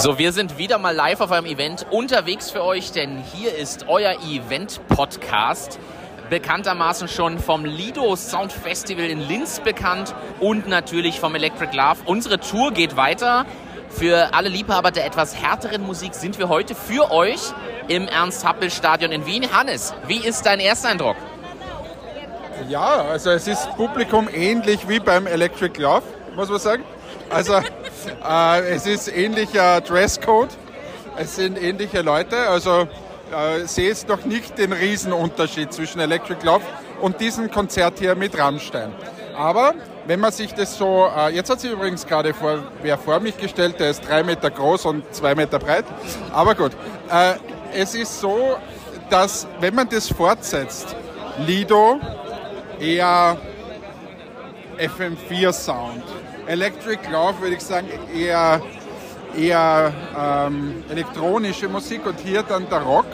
So, wir sind wieder mal live auf einem Event unterwegs für euch, denn hier ist euer Event-Podcast. Bekanntermaßen schon vom Lido Sound Festival in Linz bekannt und natürlich vom Electric Love. Unsere Tour geht weiter. Für alle Liebhaber der etwas härteren Musik sind wir heute für euch im Ernst-Happel-Stadion in Wien. Hannes, wie ist dein Ersteindruck? Ja, also es ist Publikum ähnlich wie beim Electric Love, muss man sagen. Also es ist ähnlicher Dresscode, es sind ähnliche Leute. Also äh, sehe jetzt noch nicht den Riesenunterschied zwischen Electric Love und diesem Konzert hier mit Rammstein. Aber wenn man sich das so, äh, jetzt hat sich übrigens gerade vor, wer vor mich gestellt, der ist drei Meter groß und zwei Meter breit. Aber gut, äh, es ist so, dass wenn man das fortsetzt, Lido eher FM4 Sound, Electric Love würde ich sagen eher, eher ähm, elektronische Musik und hier dann der Rock.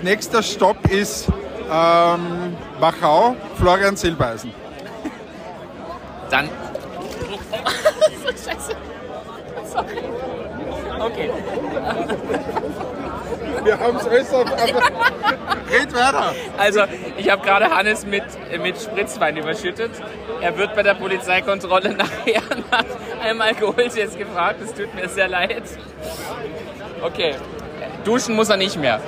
Nächster Stopp ist ähm, Wachau, Florian Silbeisen. Dann. Scheiße. Sorry. Okay. Wir haben es alles auf. Red weiter! Also, ich habe gerade Hannes mit, mit Spritzwein überschüttet. Er wird bei der Polizeikontrolle nachher nach einem Alkoholtest gefragt. Es tut mir sehr leid. Okay. Duschen muss er nicht mehr.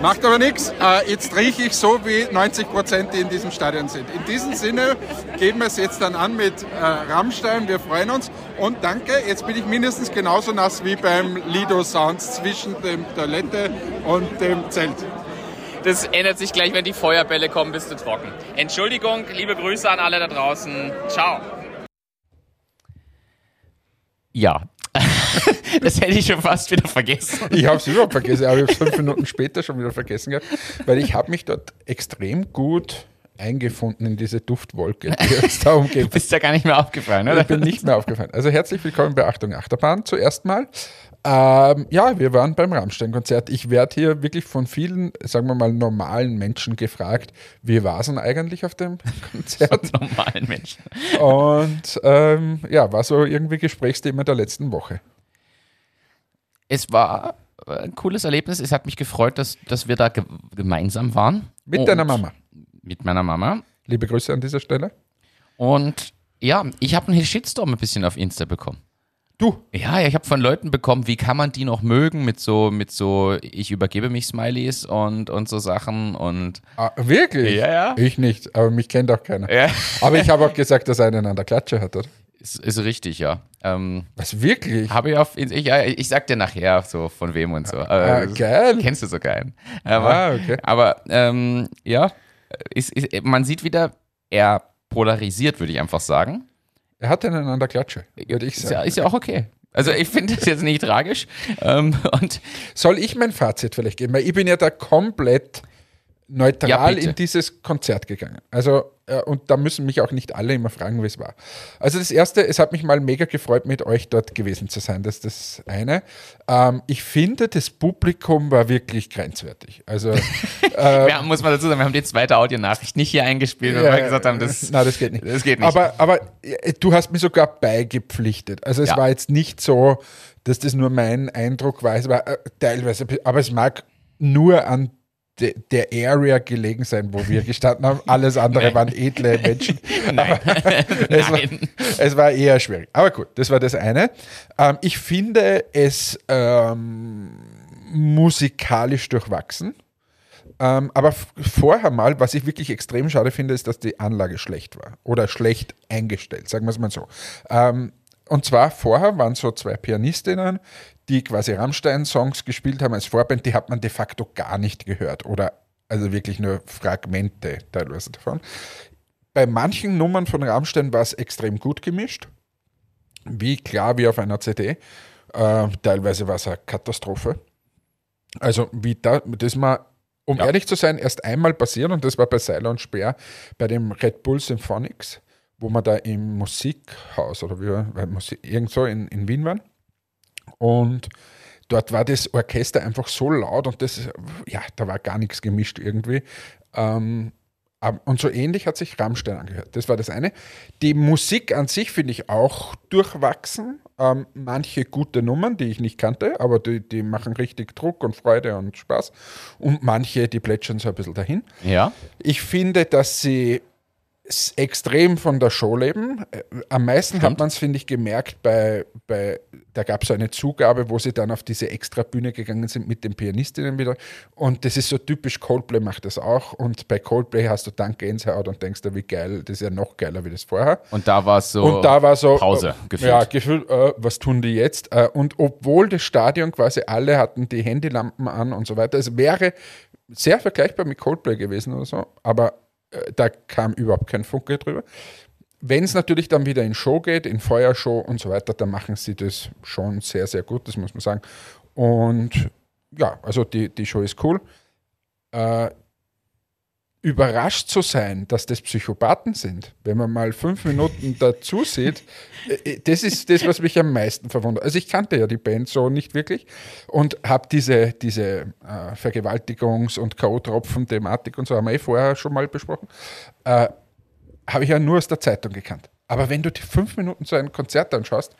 Macht aber nichts. Äh, jetzt rieche ich so, wie 90 Prozent, die in diesem Stadion sind. In diesem Sinne geben wir es jetzt dann an mit äh, Rammstein. Wir freuen uns. Und danke, jetzt bin ich mindestens genauso nass wie beim Lido Sounds zwischen dem Toilette und dem Zelt. Das ändert sich gleich, wenn die Feuerbälle kommen, bist du trocken. Entschuldigung, liebe Grüße an alle da draußen. Ciao. Ja, das hätte ich schon fast wieder vergessen. Ich habe es überhaupt vergessen, aber ich habe es fünf Minuten später schon wieder vergessen gehabt, weil ich habe mich dort extrem gut eingefunden in diese Duftwolke, die es da umgeht. Du bist ja gar nicht mehr aufgefallen, oder? Ich bin nicht mehr aufgefallen. Also herzlich willkommen bei Achtung Achterbahn zuerst mal. Ähm, ja, wir waren beim Rammstein-Konzert. Ich werde hier wirklich von vielen, sagen wir mal, normalen Menschen gefragt, wie war es denn eigentlich auf dem Konzert? Von normalen Menschen. Und ähm, ja, war so irgendwie Gesprächsthema der letzten Woche. Es war ein cooles Erlebnis. Es hat mich gefreut, dass, dass wir da ge gemeinsam waren. Mit Und deiner Mama. Mit meiner Mama. Liebe Grüße an dieser Stelle. Und ja, ich habe einen Shitstorm ein bisschen auf Insta bekommen. Du? Ja, ja ich habe von Leuten bekommen, wie kann man die noch mögen mit so, mit so, ich übergebe mich Smileys und, und so Sachen und. Ah, wirklich? Ja, ja. Ich nicht, aber mich kennt auch keiner. Ja. Aber ich habe auch gesagt, dass er einen an der Klatsche hat, oder? Ist, ist richtig, ja. Ähm, Was wirklich? Habe ich auf, ich, ja, ich sag dir nachher so von wem und so. Ah, äh, geil. Kennst du so keinen. Aber, ah, okay. aber ähm, ja, ist, ist, man sieht wieder, er polarisiert, würde ich einfach sagen. Er hat einen an der Klatsche, würde ich sagen. Ist ja, ist ja auch okay. Also ich finde das jetzt nicht tragisch. Ähm, und Soll ich mein Fazit vielleicht geben? Weil ich bin ja da komplett neutral ja, in dieses Konzert gegangen. Also, und da müssen mich auch nicht alle immer fragen, wie es war. Also das Erste, es hat mich mal mega gefreut, mit euch dort gewesen zu sein. Das ist das eine. Ähm, ich finde, das Publikum war wirklich grenzwertig. Also ähm, ja, muss man dazu sagen, wir haben die zweite Audionachricht nicht hier eingespielt, weil ja, wir gesagt haben, das, nein, das geht nicht. Das geht nicht. Aber, aber äh, du hast mir sogar beigepflichtet. Also es ja. war jetzt nicht so, dass das nur mein Eindruck war. Es war äh, teilweise, aber es mag nur an de, der Area gelegen sein, wo wir gestanden haben. Alles andere Nein. waren edle Menschen. Nein. es, war, es, war, eher schwierig. Aber gut, das war das eine. Ähm, ich finde es ähm, musikalisch durchwachsen. Ähm, aber vorher mal, was ich wirklich extrem schade finde, ist, dass die Anlage schlecht war oder schlecht eingestellt, sagen wir es mal so. Ähm, und zwar vorher waren so zwei Pianistinnen, die quasi Rammstein-Songs gespielt haben als Vorband, die hat man de facto gar nicht gehört oder also wirklich nur Fragmente teilweise davon. Bei manchen Nummern von Rammstein war es extrem gut gemischt, wie klar wie auf einer CD. Äh, teilweise war es eine Katastrophe. Also wie da, das mal, um ja. ehrlich zu sein, erst einmal passiert und das war bei Seiler und Speer bei dem Red Bull Symphonics, wo wir da im Musikhaus oder wie, Musik, irgendwo in, in Wien waren. Und dort war das Orchester einfach so laut und das, ja, da war gar nichts gemischt irgendwie. Ähm, und so ähnlich hat sich Rammstein angehört. Das war das eine. Die Musik an sich finde ich auch durchwachsen. Ähm, manche gute Nummern, die ich nicht kannte, aber die, die machen richtig Druck und Freude und Spaß. Und manche, die plätschern so ein bisschen dahin. Ja. Ich finde, dass sie extrem von der Show leben. Äh, Am meisten hat Stimmt. man es, finde ich, gemerkt bei, bei da gab es eine Zugabe, wo sie dann auf diese extra Bühne gegangen sind mit den Pianistinnen wieder. Und das ist so typisch, Coldplay macht das auch. Und bei Coldplay hast du dann Gänsehaut und denkst dir, wie geil, das ist ja noch geiler wie das vorher. Und da war es so. Und da war so Pause, äh, gefühlt. Ja, gefühlt, äh, was tun die jetzt? Äh, und obwohl das Stadion quasi alle hatten die Handylampen an und so weiter, es wäre sehr vergleichbar mit Coldplay gewesen oder so, aber da kam überhaupt kein Funke drüber. Wenn es natürlich dann wieder in Show geht, in Feuershow und so weiter, dann machen sie das schon sehr, sehr gut, das muss man sagen. Und ja, also die, die Show ist cool. Äh, überrascht zu sein, dass das Psychopathen sind, wenn man mal fünf Minuten dazu sieht, äh, das ist das, was mich am meisten verwundert. Also ich kannte ja die Band so nicht wirklich und habe diese, diese äh, Vergewaltigungs- und K.O.-Tropfen-Thematik und so haben wir eh vorher schon mal besprochen, äh, habe ich ja nur aus der Zeitung gekannt. Aber wenn du die fünf Minuten so ein Konzert anschaust,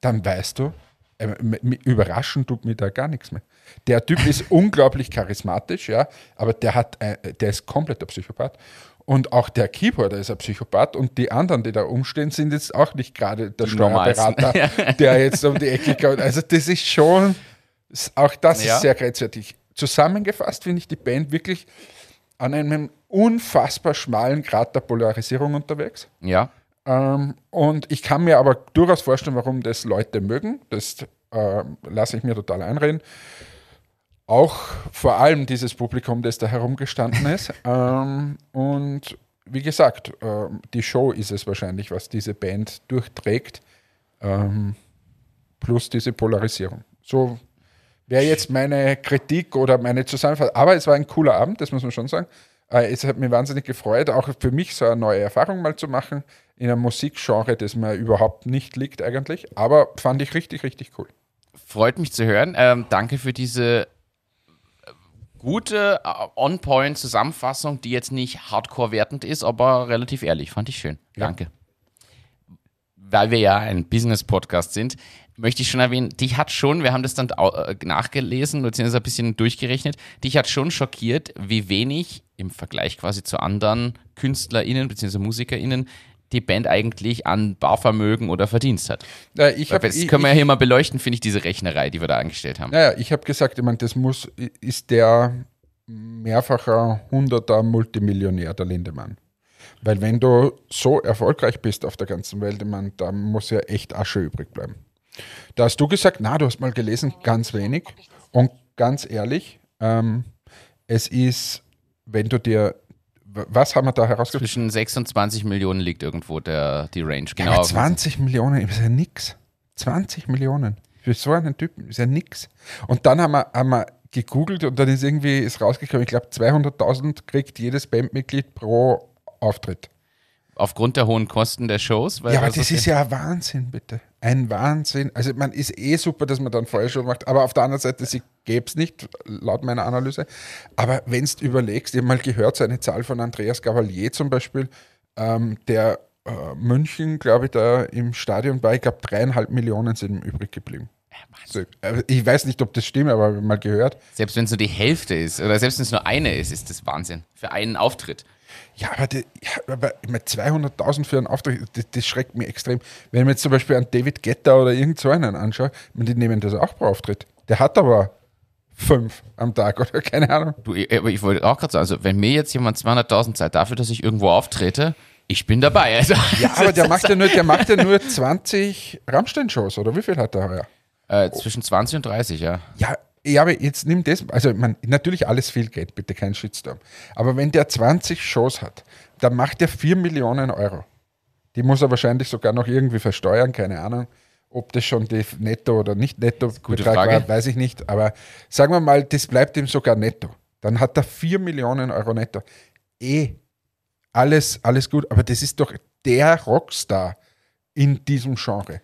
dann weißt du, äh, m- m- überraschen tut mir da gar nichts mehr. Der Typ ist unglaublich charismatisch, ja, aber der hat, äh, der ist kompletter Psychopath. Und auch der Keyboarder ist ein Psychopath und die anderen, die da umstehen, sind jetzt auch nicht gerade der. Steuerberater, der jetzt um die Ecke kommt. Also das ist schon, auch das Ja. ist sehr grenzwertig. Zusammengefasst finde ich die Band wirklich an einem unfassbar schmalen Grad der Polarisierung unterwegs. ja. Ähm, und ich kann mir aber durchaus vorstellen, warum das Leute mögen. Das äh, lasse ich mir total einreden. Auch vor allem dieses Publikum, das da herumgestanden ist. ähm, und wie gesagt, ähm, die Show ist es wahrscheinlich, was diese Band durchträgt. Ähm, plus diese Polarisierung. So wäre jetzt meine Kritik oder meine Zusammenfassung. Aber es war ein cooler Abend, das muss man schon sagen. Äh, Es hat mich wahnsinnig gefreut, auch für mich so eine neue Erfahrung mal zu machen in einem Musikgenre, das mir überhaupt nicht liegt eigentlich. Aber fand ich richtig, richtig cool. Freut mich zu hören. Ähm, danke für diese äh, gute äh, On-Point-Zusammenfassung, die jetzt nicht hardcore wertend ist, aber relativ ehrlich. Fand ich schön. Ja. Danke. Weil wir ja ein Business-Podcast sind, möchte ich schon erwähnen, dich hat schon, wir haben das dann äh, nachgelesen, beziehungsweise ein bisschen durchgerechnet, dich hat schon schockiert, wie wenig im Vergleich quasi zu anderen KünstlerInnen bzw. MusikerInnen die Band eigentlich an Barvermögen oder Verdienst hat. Äh, Ich hab, das können wir ja ich, hier mal beleuchten, finde ich, diese Rechnerei, die wir da angestellt haben. naja, ich habe gesagt, ich meine, das muss, ist der mehrfacher hunderter Multimillionär, der Lindemann. Weil wenn du so erfolgreich bist auf der ganzen Welt, ich meine, da muss ja echt Asche übrig bleiben. Da hast du gesagt, na, du hast mal gelesen, ganz wenig. Und ganz ehrlich, ähm, es ist, wenn du dir, was haben wir da herausgefunden? Zwischen 26 Millionen liegt irgendwo der, die Range. Ja, Genau. aber 20 Millionen ist ja nix. 20 Millionen für so einen Typen ist ja nix. Und dann haben wir, haben wir gegoogelt und dann ist irgendwie ist rausgekommen, ich glaube 200.000 kriegt jedes Bandmitglied pro Auftritt. Aufgrund der hohen Kosten der Shows. Ja, aber also das ist ja ein Wahnsinn, bitte. Ein Wahnsinn. Also man ist eh super, dass man dann vorher schon macht, aber auf der anderen Seite, sie gäbe es nicht, laut meiner Analyse. Aber wenn du überlegst, ich habe mal gehört, so eine Zahl von Andreas Gavalier zum Beispiel, ähm, der äh, München, glaube ich, da im Stadion war, ich glaube dreieinhalb Millionen sind ihm übrig geblieben. So, äh, ich weiß nicht, ob das stimmt, aber mal gehört. Selbst wenn es nur die Hälfte ist oder selbst wenn es nur eine ist, ist das Wahnsinn. Für einen Auftritt. Ja, aber, die, ja, aber ich meine, 200.000 für einen Auftrag, das, das schreckt mich extrem. Wenn ich mir jetzt zum Beispiel an David Guetta oder irgend so einen anschaue, die nehmen das auch pro Auftritt. Der hat aber fünf am Tag oder keine Ahnung. Du, ich- aber ich wollte auch gerade sagen, also wenn mir jetzt jemand 200.000 zahlt dafür, dass ich irgendwo auftrete, ich bin dabei. Also, Ja, aber der macht ja nur, der macht ja nur 20 Rammstein-Shows, oder wie viel hat er heuer? äh, zwischen 20 und 30, ja. Ja, ja, aber jetzt nimm das, also man, natürlich alles viel Geld, bitte kein Shitstorm. Aber wenn der 20 Shows hat, dann macht er 4 Millionen Euro. Die muss er wahrscheinlich sogar noch irgendwie versteuern, keine Ahnung. Ob das schon die Netto oder nicht Netto Betrag Frage. war, weiß ich nicht. Aber sagen wir mal, das bleibt ihm sogar netto. Dann hat er 4 Millionen Euro netto. Eh, alles, alles gut. Aber das ist doch der Rockstar in diesem Genre.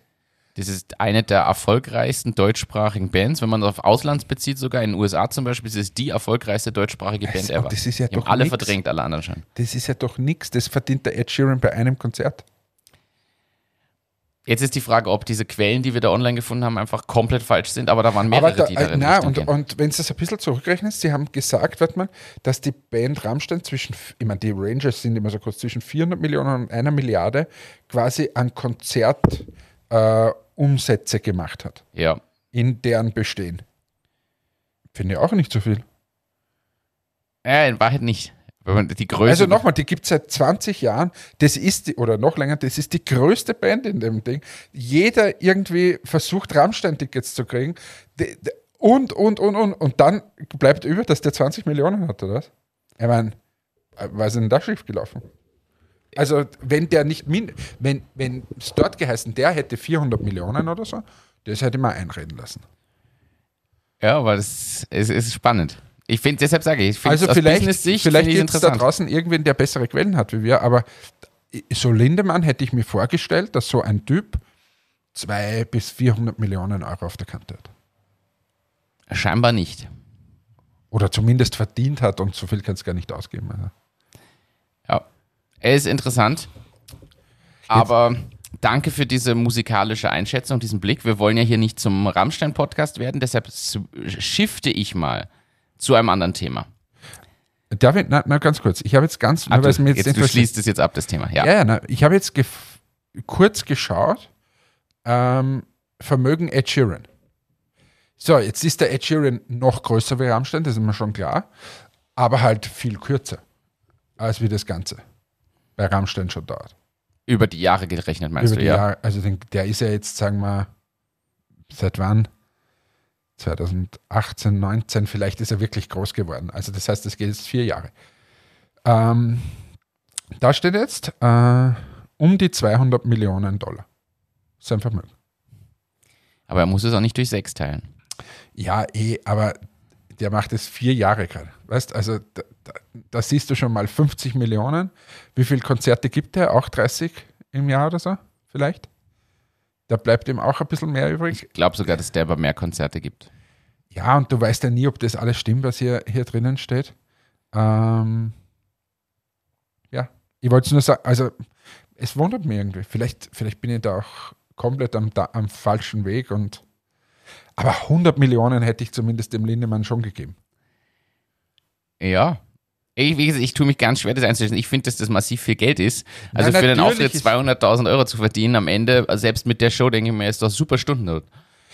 Das ist eine der erfolgreichsten deutschsprachigen Bands. Wenn man das auf Auslands bezieht, sogar in den USA zum Beispiel, ist es die erfolgreichste deutschsprachige Band Also, ever. das ist ja Die doch alle nix. verdrängt, alle anderen schon. Das ist ja doch nichts. Das verdient der Ed Sheeran bei einem Konzert. Jetzt ist die Frage, ob diese Quellen, die wir da online gefunden haben, einfach komplett falsch sind, aber da waren mehrere, da, die darin na, Richtung und, gehen. und wenn du das ein bisschen zurückrechnest, sie haben gesagt, wird man, dass die Band Rammstein zwischen, ich meine, die Rangers sind immer so kurz, zwischen 400 Millionen und einer Milliarde quasi an Konzertumsätze äh, Umsätze gemacht hat. Ja. In deren Bestehen. Finde ich auch nicht so viel. Ja, in Wahrheit nicht. Wenn man die Größe. Also nochmal, die gibt es seit 20 Jahren. Das ist die, oder noch länger, das ist die größte Band in dem Ding. Jeder irgendwie versucht, Rammstein-Tickets zu kriegen. Und, und, und, und. Und dann bleibt über, dass der 20 Millionen hat, oder was? Ich meine, äh, was ist denn da schief gelaufen? Also, wenn der nicht, min wenn wenn es dort geheißen, der hätte 400 Millionen oder so, das hätte man einreden lassen. Ja, aber das ist, ist spannend. Ich finde, deshalb sage ich, ich finde Also aus vielleicht, Business-Sicht vielleicht gibt es da draußen irgendwen, der bessere Quellen hat wie wir, aber so Lindemann hätte ich mir vorgestellt, dass so ein Typ 200 bis 400 Millionen Euro auf der Kante hat. Scheinbar nicht. Oder zumindest verdient hat und so viel kann es gar nicht ausgeben. Also. Er ist interessant. Aber danke für diese musikalische Einschätzung, diesen Blick. Wir wollen ja hier nicht zum Rammstein-Podcast werden, deshalb shifte ich mal zu einem anderen Thema. Darf ich, na, na ganz kurz, ich habe jetzt ganz, es du, mir jetzt jetzt, du schließt es jetzt ab, das Thema. Ja. Ja, ja, na, ich habe jetzt gef- kurz geschaut, ähm, Vermögen Ed Sheeran. So, jetzt ist der Ed Sheeran noch größer wie Rammstein, das ist mir schon klar, aber halt viel kürzer als wie das Ganze bei Rammstein schon dauert. Über die Jahre gerechnet, meinst Über du, ja? Jahre, also den, der ist ja jetzt, sagen wir, seit wann? 2018, 19, vielleicht ist er wirklich groß geworden. Also das heißt, es geht jetzt vier Jahre. Ähm, da steht jetzt äh, um die 200 Millionen Dollar. Sein Vermögen. Aber er muss es auch nicht durch sechs teilen. Ja, eh, aber der macht es vier Jahre gerade. Weißt also da, da, da siehst du schon mal 50 Millionen. Wie viele Konzerte gibt er? Auch 30 im Jahr oder so? Vielleicht? Da bleibt ihm auch ein bisschen mehr übrig. Ich glaube sogar, dass der aber mehr Konzerte gibt. Ja, und du weißt ja nie, ob das alles stimmt, was hier, hier drinnen steht. Ähm, ja, ich wollte es nur sagen, also es wundert mich irgendwie. Vielleicht, vielleicht bin ich da auch komplett am, am falschen Weg und aber 100 Millionen hätte ich zumindest dem Lindemann schon gegeben. Ja. Ich, wie gesagt, ich tue mich ganz schwer, das einzuschätzen. Ich finde, dass das massiv viel Geld ist. Also Na, für den Auftritt ist- 200.000 Euro zu verdienen am Ende, also selbst mit der Show, denke ich mir, ist doch super Stundennot.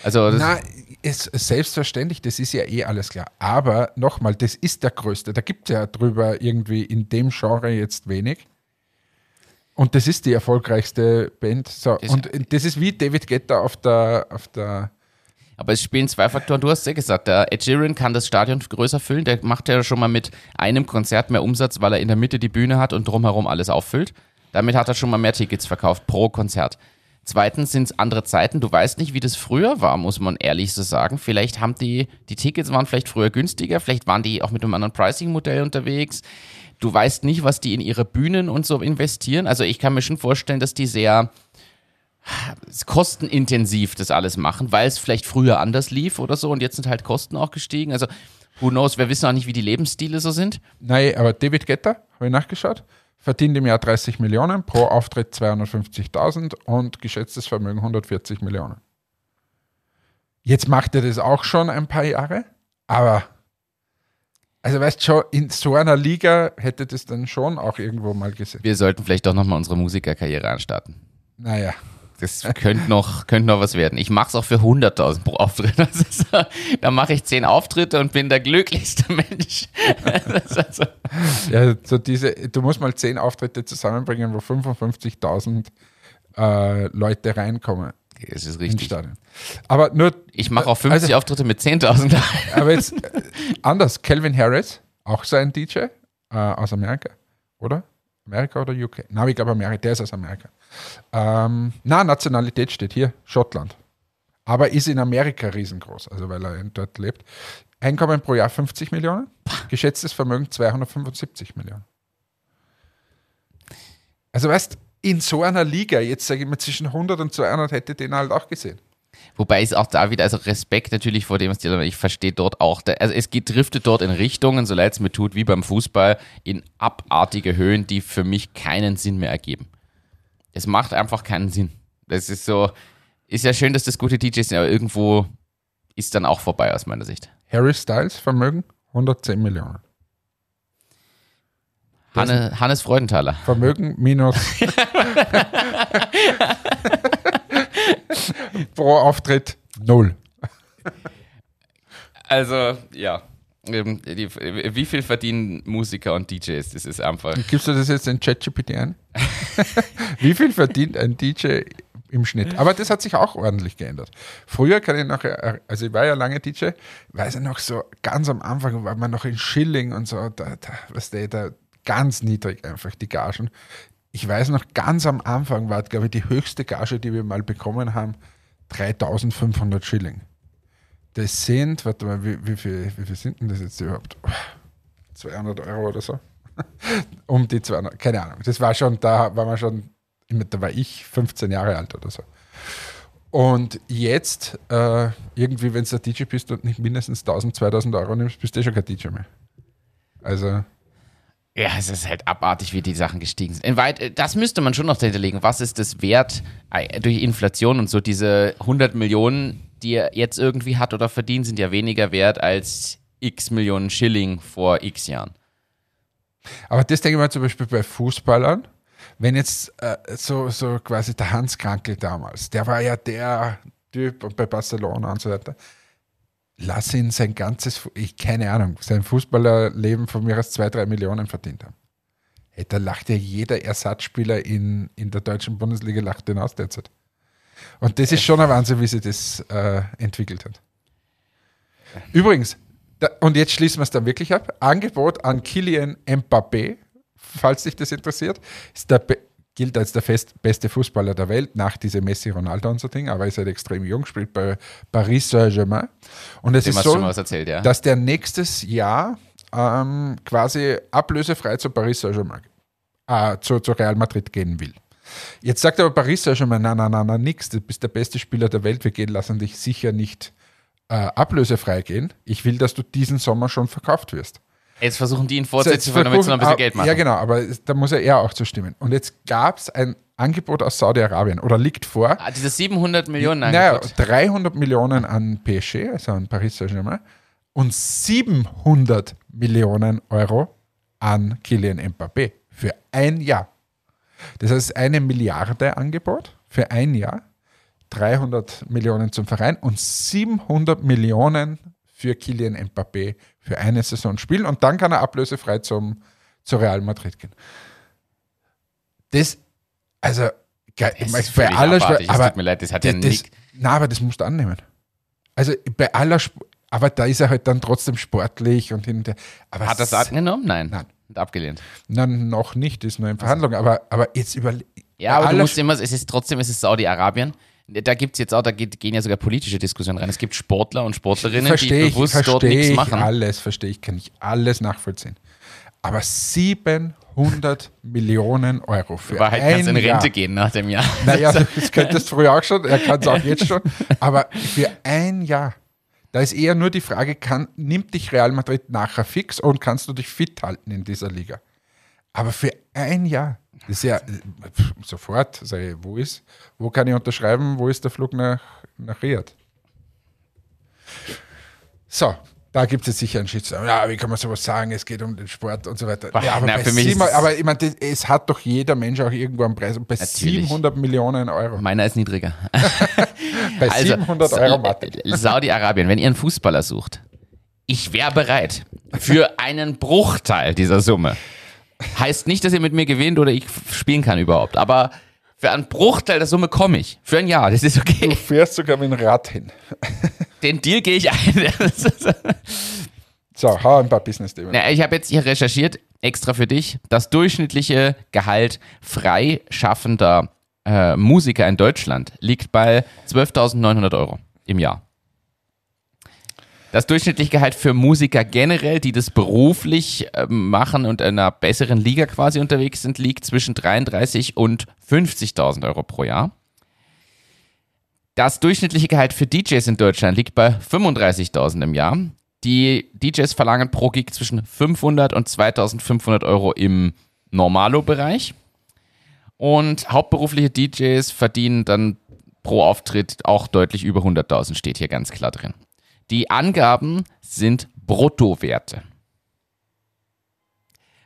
Also das, Na, ist selbstverständlich, das ist ja eh alles klar. Aber nochmal, das ist der größte. Da gibt es ja drüber irgendwie in dem Genre jetzt wenig. Und das ist die erfolgreichste Band. So, Das- und das ist wie David Guetta auf der, auf der Aber es spielen zwei Faktoren. Du hast ja gesagt, der Ed Sheeran kann das Stadion größer füllen. Der macht ja schon mal mit einem Konzert mehr Umsatz, weil er in der Mitte die Bühne hat und drumherum alles auffüllt. Damit hat er schon mal mehr Tickets verkauft pro Konzert. Zweitens sind es andere Zeiten. Du weißt nicht, wie das früher war, muss man ehrlich so sagen. Vielleicht haben die, die Tickets waren vielleicht früher günstiger, vielleicht waren die auch mit einem anderen Pricing-Modell unterwegs. Du weißt nicht, was die in ihre Bühnen und so investieren. Also ich kann mir schon vorstellen, dass die sehr kostenintensiv das alles machen, weil es vielleicht früher anders lief oder so und jetzt sind halt Kosten auch gestiegen. Also who knows, wir wissen auch nicht, wie die Lebensstile so sind. Nein, aber David Guetta, habe ich nachgeschaut, verdient im Jahr 30 Millionen, pro Auftritt 250.000 und geschätztes Vermögen 140 Millionen. Jetzt macht er das auch schon ein paar Jahre, aber also weißt schon, in so einer Liga hätte das dann schon auch irgendwo mal gesehen. Wir sollten vielleicht doch nochmal unsere Musikerkarriere anstarten. Naja, Das könnte noch, könnte noch was werden. Ich mache es auch für 100.000 pro Auftritt. Ist, da mache ich 10 Auftritte und bin der glücklichste Mensch. Also, ja, so diese, du musst mal zehn Auftritte zusammenbringen, wo 55.000 äh, Leute reinkommen es ist richtig. Aber nur Ich mache auch 50 Also- Auftritte mit 10.000. Aber jetzt äh, anders. Calvin Harris, auch so ein DJ äh, aus Amerika, oder? Amerika oder UK? Nein, ich glaube Amerika, der ist aus Amerika. Ähm, na, Nationalität steht hier, Schottland. Aber ist in Amerika riesengroß, also weil er dort lebt. Einkommen pro Jahr 50 Millionen, geschätztes Vermögen 275 Millionen. Also weißt, in so einer Liga, jetzt sage ich mal zwischen 100 und 200 hätte den halt auch gesehen. Wobei es auch da wieder, also Respekt natürlich vor dem, was die, ich verstehe dort auch, also es geht, driftet dort in Richtungen, so leid es mir tut, wie beim Fußball, in abartige Höhen, die für mich keinen Sinn mehr ergeben. Es macht einfach keinen Sinn. Das ist so, ist ja schön, dass das gute DJs sind, aber irgendwo ist dann auch vorbei aus meiner Sicht. Harry Styles Vermögen 110 Millionen. Hanne, Hannes Freudenthaler. Vermögen minus pro Auftritt null. Also, ja. Ähm, die, wie viel verdienen Musiker und DJs? Das ist einfach. Gibst du das jetzt in ChatGPT ein? wie viel verdient ein DJ im Schnitt? Aber das hat sich auch ordentlich geändert. Früher kann ich noch, also ich war ja lange DJ, weiß ich noch so, ganz am Anfang war man noch in Schilling und so, da, da, was der, da ganz niedrig einfach die Gagen. Ich weiß noch, ganz am Anfang war, glaube ich, die höchste Gage, die wir mal bekommen haben, 3500 Schilling. Das sind, warte mal, wie, wie, viel, wie viel sind denn das jetzt überhaupt? 200 Euro oder so? um die 200, keine Ahnung. Das war schon, da war man schon, da war ich 15 Jahre alt oder so. Und jetzt, äh, irgendwie, wenn du DJ bist und nicht mindestens 1000, 2000 Euro nimmst, bist du eh schon kein DJ mehr. Also. Ja, es ist halt abartig, wie die Sachen gestiegen sind. Weit, das müsste man schon noch hinterlegen. Was ist das wert äh, durch Inflation und so? Diese 100 Millionen, die er jetzt irgendwie hat oder verdient, sind ja weniger wert als x Millionen Schilling vor x Jahren. Aber das denke ich mal zum Beispiel bei Fußballern. Wenn jetzt äh, so, so quasi der Hans Krankel damals, der war ja der Typ bei Barcelona und so weiter. Lass ihn sein ganzes, ich keine Ahnung, sein Fußballerleben von mir aus zwei, drei Millionen verdient haben. Hey, da lacht ja jeder Ersatzspieler in, in der deutschen Bundesliga lacht den aus derzeit. Und das ist schon ein Wahnsinn, wie sich das äh, entwickelt hat. Übrigens, da, und jetzt schließen wir es dann wirklich ab. Angebot an Kilian Mbappé, falls dich das interessiert, ist der gilt als der fest, beste Fußballer der Welt nach diesem Messi, Ronaldo und so Ding, aber ist halt extrem jung, spielt bei Paris Saint-Germain. Und es Dem ist so, erzählt, ja. dass der nächstes Jahr ähm, quasi ablösefrei zu Paris Saint-Germain, äh, zu, zu Real Madrid gehen will. Jetzt sagt aber Paris ja schon mal, nein, nein, nein, nein, nix, du bist der beste Spieler der Welt, wir gehen lassen dich sicher nicht äh, ablösefrei gehen. Ich will, dass du diesen Sommer schon verkauft wirst. Jetzt versuchen die ihn fortsetzen, damit sie noch ein bisschen Geld machen. Ja, genau, aber da muss er eher auch zustimmen. Und jetzt gab es ein Angebot aus Saudi-Arabien oder liegt vor. Ah, diese 700 Millionen Angebot. Naja, 300 Millionen an PSG, also an Paris Saint-Germain, und 700 Millionen Euro an Kylian Mbappé für ein Jahr. Das heißt, eine Milliarde Angebot für ein Jahr, 300 Millionen zum Verein und 700 Millionen für Kilian Mbappé für eine Saison spielen und dann kann er ablösefrei zum, zu Real Madrid gehen. Das, also, das bei aller Sp aber tut mir leid, das hat das, ja nicht. Na, aber das musst du annehmen. Also bei aller, Sp aber da ist er halt dann trotzdem sportlich und hin und her. Aber hat er es angenommen? Nein. Nein. Und abgelehnt. Nein, noch nicht, ist nur in Verhandlung. Also. Aber, aber jetzt über. Ja, aber du musst immer, es ist trotzdem, es ist Saudi-Arabien. Da gibt es jetzt auch, da geht, gehen ja sogar politische Diskussionen rein. Es gibt Sportler und Sportlerinnen, versteh die bewusst ich, dort nichts machen. Alles verstehe ich, kann ich alles nachvollziehen. Aber 700 Millionen Euro für Wahrheit ein kannst in Rente Jahr. gehen nach dem Jahr. Naja, das könntest du früher auch schon, er kann es auch jetzt schon. Aber für ein Jahr da ist eher nur die Frage, kann, nimmt dich Real Madrid nachher fix und kannst du dich fit halten in dieser Liga? Aber für ein Jahr, das ist ja sofort, sage ich, wo ist, wo kann ich unterschreiben, wo ist der Flug nach, nach Riyadh? So, da gibt es jetzt sicher einen Shitstorm. Ja, wie kann man sowas sagen? Es geht um den Sport und so weiter. Boah, ja, aber, na, für mich sieben, aber ich meine, es hat doch jeder Mensch auch irgendwo einen Preis. Und bei Natürlich. 700 Millionen Euro. Meiner ist niedriger. bei also, 700 Euro Mathe. Saudi-Arabien, wenn ihr einen Fußballer sucht, ich wäre bereit für einen Bruchteil dieser Summe. Heißt nicht, dass ihr mit mir gewinnt oder ich spielen kann überhaupt, aber für einen Bruchteil der Summe komme ich. Für ein Jahr, das ist okay. Du fährst sogar mit dem Rad hin. Den Deal gehe ich ein. so, hau ein paar Business-Themen. Ich habe jetzt hier recherchiert, extra für dich, das durchschnittliche Gehalt freischaffender äh, Musiker in Deutschland liegt bei 12.900 Euro im Jahr. Das durchschnittliche Gehalt für Musiker generell, die das beruflich äh, machen und in einer besseren Liga quasi unterwegs sind, liegt zwischen 33 und 50.000 Euro pro Jahr. Das durchschnittliche Gehalt für DJs in Deutschland liegt bei 35.000 im Jahr. Die DJs verlangen pro Gig zwischen 500 und 2500 Euro im Normalo-Bereich. Und hauptberufliche DJs verdienen dann pro Auftritt auch deutlich über 100.000, steht hier ganz klar drin. Die Angaben sind Bruttowerte.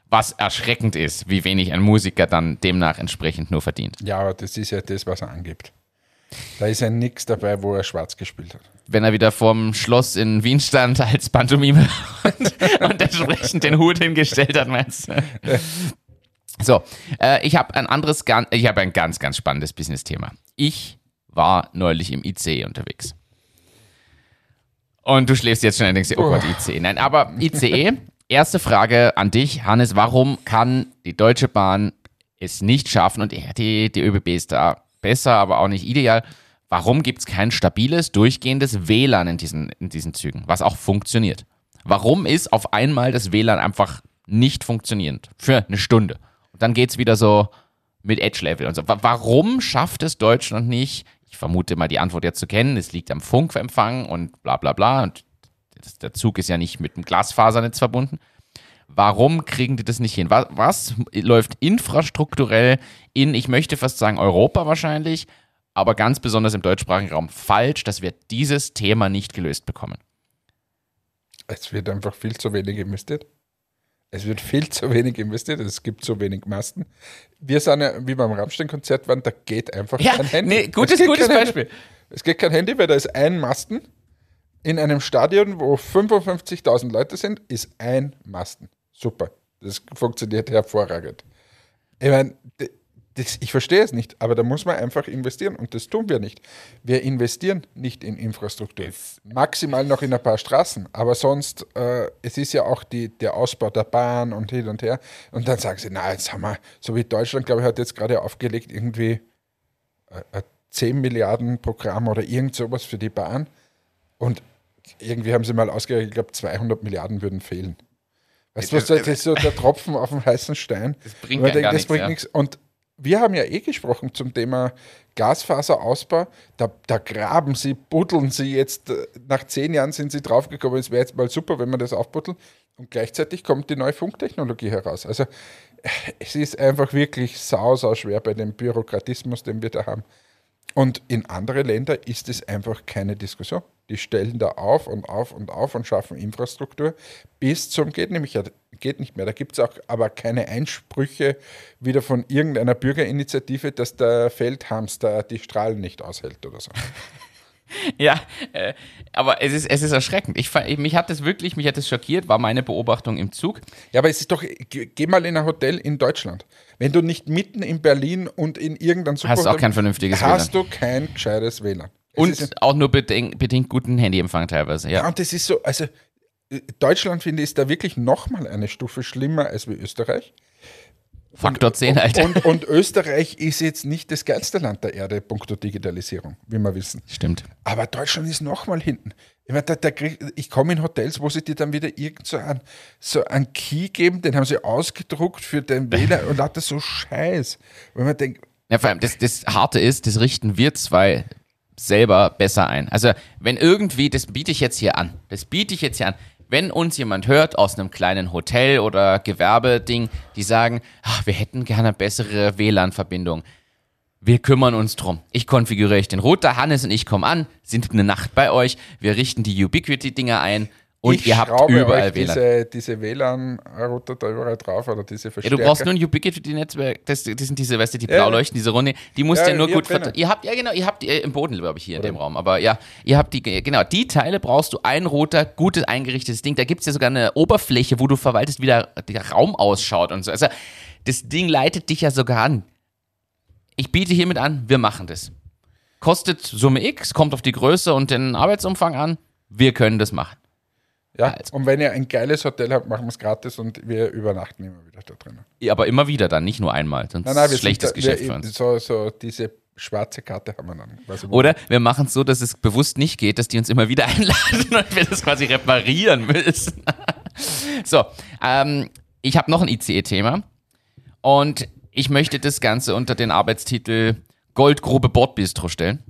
Was erschreckend ist, wie wenig ein Musiker dann demnach entsprechend nur verdient. Ja, aber das ist ja das, was er angibt. Da ist ja nichts dabei, wo er schwarz gespielt hat. Wenn er wieder vorm Schloss in Wien stand als Pantomime und, und entsprechend den Hut hingestellt hat, meinst du? So, äh, ich habe ein anderes, ich habe ein ganz, ganz spannendes Business-Thema. Ich war neulich im ICE unterwegs. Und du schläfst jetzt schon und denkst dir, oh Gott, ICE. Nein, aber ICE, erste Frage an dich, Hannes, warum kann die Deutsche Bahn es nicht schaffen und die, die ÖBB ist da besser, aber auch nicht ideal. Warum gibt es kein stabiles, durchgehendes WLAN in diesen, in diesen Zügen, was auch funktioniert? Warum ist auf einmal das WLAN einfach nicht funktionierend für eine Stunde? Dann geht es wieder so mit Edge-Level und so. Warum schafft es Deutschland nicht? Ich vermute mal die Antwort jetzt zu kennen. Es liegt am Funkempfang und bla bla bla. Und das, der Zug ist ja nicht mit einem Glasfasernetz verbunden. Warum kriegen die das nicht hin? Was, was läuft infrastrukturell in, ich möchte fast sagen, Europa wahrscheinlich, aber ganz besonders im deutschsprachigen Raum falsch, dass wir dieses Thema nicht gelöst bekommen? Es wird einfach viel zu wenig investiert. Es wird viel zu wenig investiert, es gibt zu wenig Masten. Wir sind ja, wie beim Rammstein-Konzert waren, da geht einfach ja, kein Handy. Nee, gutes, gutes Beispiel. Handy. Es geht kein Handy, weil da ist ein Masten. In einem Stadion, wo 55.000 Leute sind, ist ein Masten. Super. Das funktioniert hervorragend. Ich meine, das, ich verstehe es nicht, aber da muss man einfach investieren und das tun wir nicht. Wir investieren nicht in Infrastruktur. Maximal noch in ein paar Straßen, aber sonst, äh, es ist ja auch die, der Ausbau der Bahn und hin und her. Und dann sagen sie, na, jetzt haben wir, so wie Deutschland, glaube ich, hat jetzt gerade aufgelegt, irgendwie äh, ein 10 Milliarden Programm oder irgend sowas für die Bahn. Und irgendwie haben sie mal ausgerechnet, ich glaube, 200 Milliarden würden fehlen. Weißt du, was das ist so der Tropfen auf dem heißen Stein. Das bringt, ja denkt, das nichts, bringt ja. nichts. Und wir haben ja eh gesprochen zum Thema Glasfaserausbau. Da, da, graben sie, buddeln sie jetzt. Äh, nach zehn Jahren sind sie draufgekommen, es wäre jetzt mal super, wenn man das aufbuddeln. Und gleichzeitig kommt die neue Funktechnologie heraus. Also es ist einfach wirklich sau, sau schwer bei dem Bürokratismus, den wir da haben. Und in andere Länder ist es einfach keine Diskussion. Die stellen da auf und auf und auf und schaffen Infrastruktur bis zum geht nämlich geht nicht mehr. Da gibt es auch aber keine Einsprüche wieder von irgendeiner Bürgerinitiative, dass der Feldhamster die Strahlen nicht aushält oder so. Ja, äh, aber es ist, es ist erschreckend. Ich, mich hat das wirklich, mich hat das schockiert, war meine Beobachtung im Zug. Ja, aber es ist doch, geh mal in ein Hotel in Deutschland. Wenn du nicht mitten in Berlin und in irgendeinem Supermarkt hast du auch kein vernünftiges hast WLAN. Hast du kein gescheites WLAN. Und ja, auch nur bedingt, bedingt guten Handyempfang teilweise. Ja. ja, und das ist so, also Deutschland finde ich ist da wirklich nochmal eine Stufe schlimmer als wie Österreich. Faktor 10, Alter. Und, und, Österreich ist jetzt nicht das geilste Land der Erde, punkto Digitalisierung, wie wir wissen. Stimmt. Aber Deutschland ist nochmal hinten. Ich, meine, da, da krieg, ich komme in Hotels, wo sie dir dann wieder irgend so einen, so einen Key geben, den haben sie ausgedruckt für den Wähler und hat das so scheiß. Wenn man denkt. Ja, vor allem, das, das Harte ist, das richten wir zwei selber besser ein. Also, wenn irgendwie, das biete ich jetzt hier an, das biete ich jetzt hier an, wenn uns jemand hört aus einem kleinen Hotel oder Gewerbeding, die sagen, ach, wir hätten gerne bessere WLAN-Verbindung. Wir kümmern uns drum. Ich konfiguriere euch den Router, Hannes und ich kommen an, sind eine Nacht bei euch, wir richten die Ubiquity-Dinger ein und ich ihr habt überall WLAN. Diese, diese WLAN-Router da überall drauf oder diese Verstärker. Ja, du brauchst nur ein Ubiquity-Netzwerk, das, das sind diese, weißt du, die blau leuchten, diese Runde, die musst ja, ja nur gut verteilen. Ihr habt, ja genau, ihr habt die, äh, im Boden, glaube ich, hier oder? in dem Raum, aber ja, ihr habt die, genau, die Teile brauchst du, einen Router, gutes eingerichtetes Ding, da gibt es ja sogar eine Oberfläche, wo du verwaltest, wie der, der Raum ausschaut und so. Also, das Ding leitet dich ja sogar an. Ich biete hiermit an, wir machen das. Kostet Summe X, kommt auf die Größe und den Arbeitsumfang an, wir können das machen. Ja, also. und wenn ihr ein geiles Hotel habt, machen wir es gratis und wir übernachten immer wieder da drin. Ja, aber immer wieder dann, nicht nur einmal. Sonst nein, nein, ist schlechtes da, Geschäft wir, für uns. So, so diese schwarze Karte haben wir dann. Oder wir machen es so, dass es bewusst nicht geht, dass die uns immer wieder einladen und wir das quasi reparieren müssen. so, ähm, ich habe noch ein ICE-Thema und ich möchte das Ganze unter den Arbeitstitel Goldgrube Bordbistro stellen.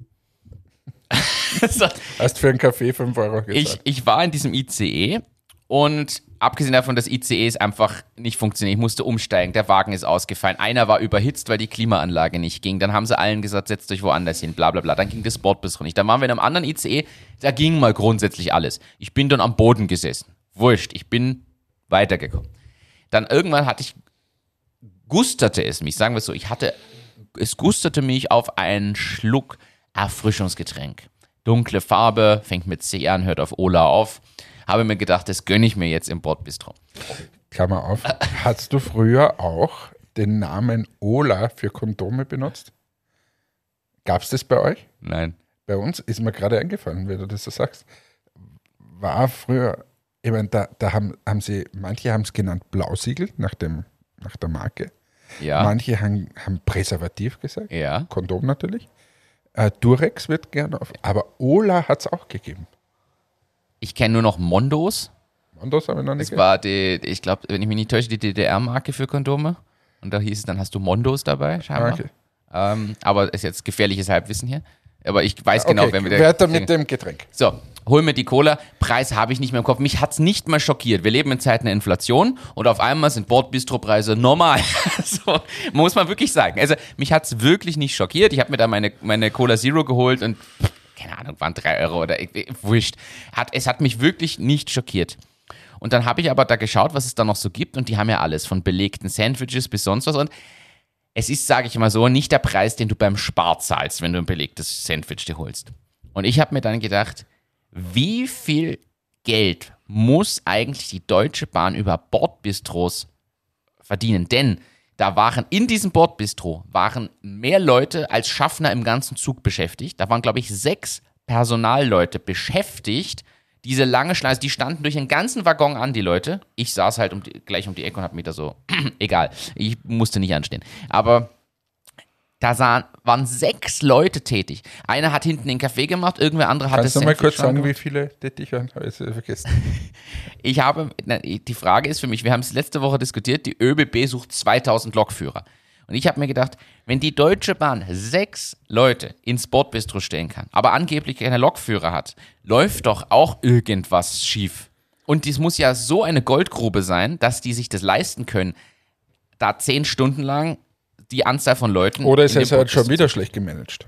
so. Hast für einen Kaffee 5 Euro gezahlt. Ich, ich war in diesem ICE und abgesehen davon, dass ICEs einfach nicht funktionieren. Ich musste umsteigen, der Wagen ist ausgefallen. Einer war überhitzt, weil die Klimaanlage nicht ging. Dann haben sie allen gesagt, setzt euch woanders hin, bla bla bla. Dann ging das Bordbistro nicht. Dann waren wir in einem anderen ICE, da ging mal grundsätzlich alles. Ich bin dann am Boden gesessen. Wurscht, ich bin weitergekommen. Dann irgendwann hatte ich, gusterte es mich, sagen wir es so, ich hatte, es gusterte mich auf einen Schluck Erfrischungsgetränk. Dunkle Farbe, fängt mit C an, hört auf Ola auf. Habe mir gedacht, das gönne ich mir jetzt im Bordbistro. Klammer auf. Hast du früher auch den Namen Ola für Kondome benutzt? Gab es das bei euch? Nein. Bei uns ist mir gerade eingefallen, wenn du das so sagst. War früher, ich meine, da, da haben, haben sie, manche haben es genannt Blausiegel nach, dem, nach der Marke. Ja. Manche haben, haben Präservativ gesagt. Ja. Kondom natürlich. Äh, Durex wird gerne auf. Aber Ola hat es auch gegeben. Ich kenne nur noch Mondos. Mondos habe ich noch nicht Das war die, ich glaube, wenn ich mich nicht täusche, die DDR-Marke für Kondome. Und da hieß es, dann hast du Mondos dabei, scheinbar. Okay. Ähm, aber ist jetzt gefährliches Halbwissen hier. Aber ich weiß genau, okay, wenn wir da- weiter mit dem Getränk. So, hol mir die Cola. Preis habe ich nicht mehr im Kopf. Mich hat's nicht mal schockiert. Wir leben in Zeiten der Inflation und auf einmal sind Bordbistropreise normal. so, muss man wirklich sagen. Also, mich hat's wirklich nicht schockiert. Ich habe mir da meine, meine Cola Zero geholt und keine Ahnung, waren drei Euro oder ich- ich- wurscht. Hat, es hat mich wirklich nicht schockiert. Und dann habe ich aber da geschaut, was es da noch so gibt und die haben ja alles, von belegten Sandwiches bis sonst was und es ist, sage ich mal so, nicht der Preis, den du beim Spar zahlst, wenn du ein belegtes Sandwich dir holst. Und ich habe mir dann gedacht, wie viel Geld muss eigentlich die Deutsche Bahn über Bordbistros verdienen? Denn da waren in diesem Bordbistro waren mehr Leute als Schaffner im ganzen Zug beschäftigt. Da waren, glaube ich, sechs Personalleute beschäftigt. Diese lange Schleife, die standen durch den ganzen Waggon an, die Leute. Ich saß halt um die, gleich um die Ecke und hab mir da so, egal, ich musste nicht anstehen. Aber da sahen, waren sechs Leute tätig. Einer hat hinten den Kaffee gemacht, irgendwer andere hat Kannst du das mal kurz sagen, wie viele tätig waren? Habe ich vergessen. ich habe, na, die Frage ist für mich, wir haben es letzte Woche diskutiert, die ÖBB sucht 2000 Lokführer. Und ich habe mir gedacht, wenn die Deutsche Bahn sechs Leute ins Bordbistro stellen kann, aber angeblich keine Lokführer hat, läuft doch auch irgendwas schief. Und dies muss ja so eine Goldgrube sein, dass die sich das leisten können, da zehn Stunden lang die Anzahl von Leuten. Oder ist es halt schon wieder schlecht gemanagt?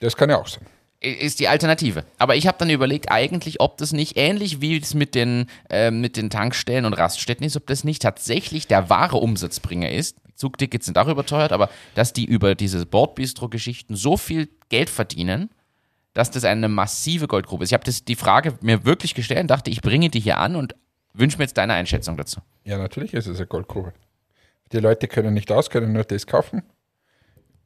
Das kann ja auch sein. Ist die Alternative. Aber ich habe dann überlegt, eigentlich, ob das nicht ähnlich wie es mit den, äh, mit den Tankstellen und Raststätten ist, ob das nicht tatsächlich der wahre Umsatzbringer ist. Zugtickets sind auch überteuert, aber dass die über diese Bordbistro-Geschichten so viel Geld verdienen, dass das eine massive Goldgrube ist. Ich habe die Frage mir wirklich gestellt und dachte, ich bringe die hier an und wünsche mir jetzt deine Einschätzung dazu. Ja, natürlich ist es eine Goldgrube. Die Leute können nicht aus, können nur das kaufen.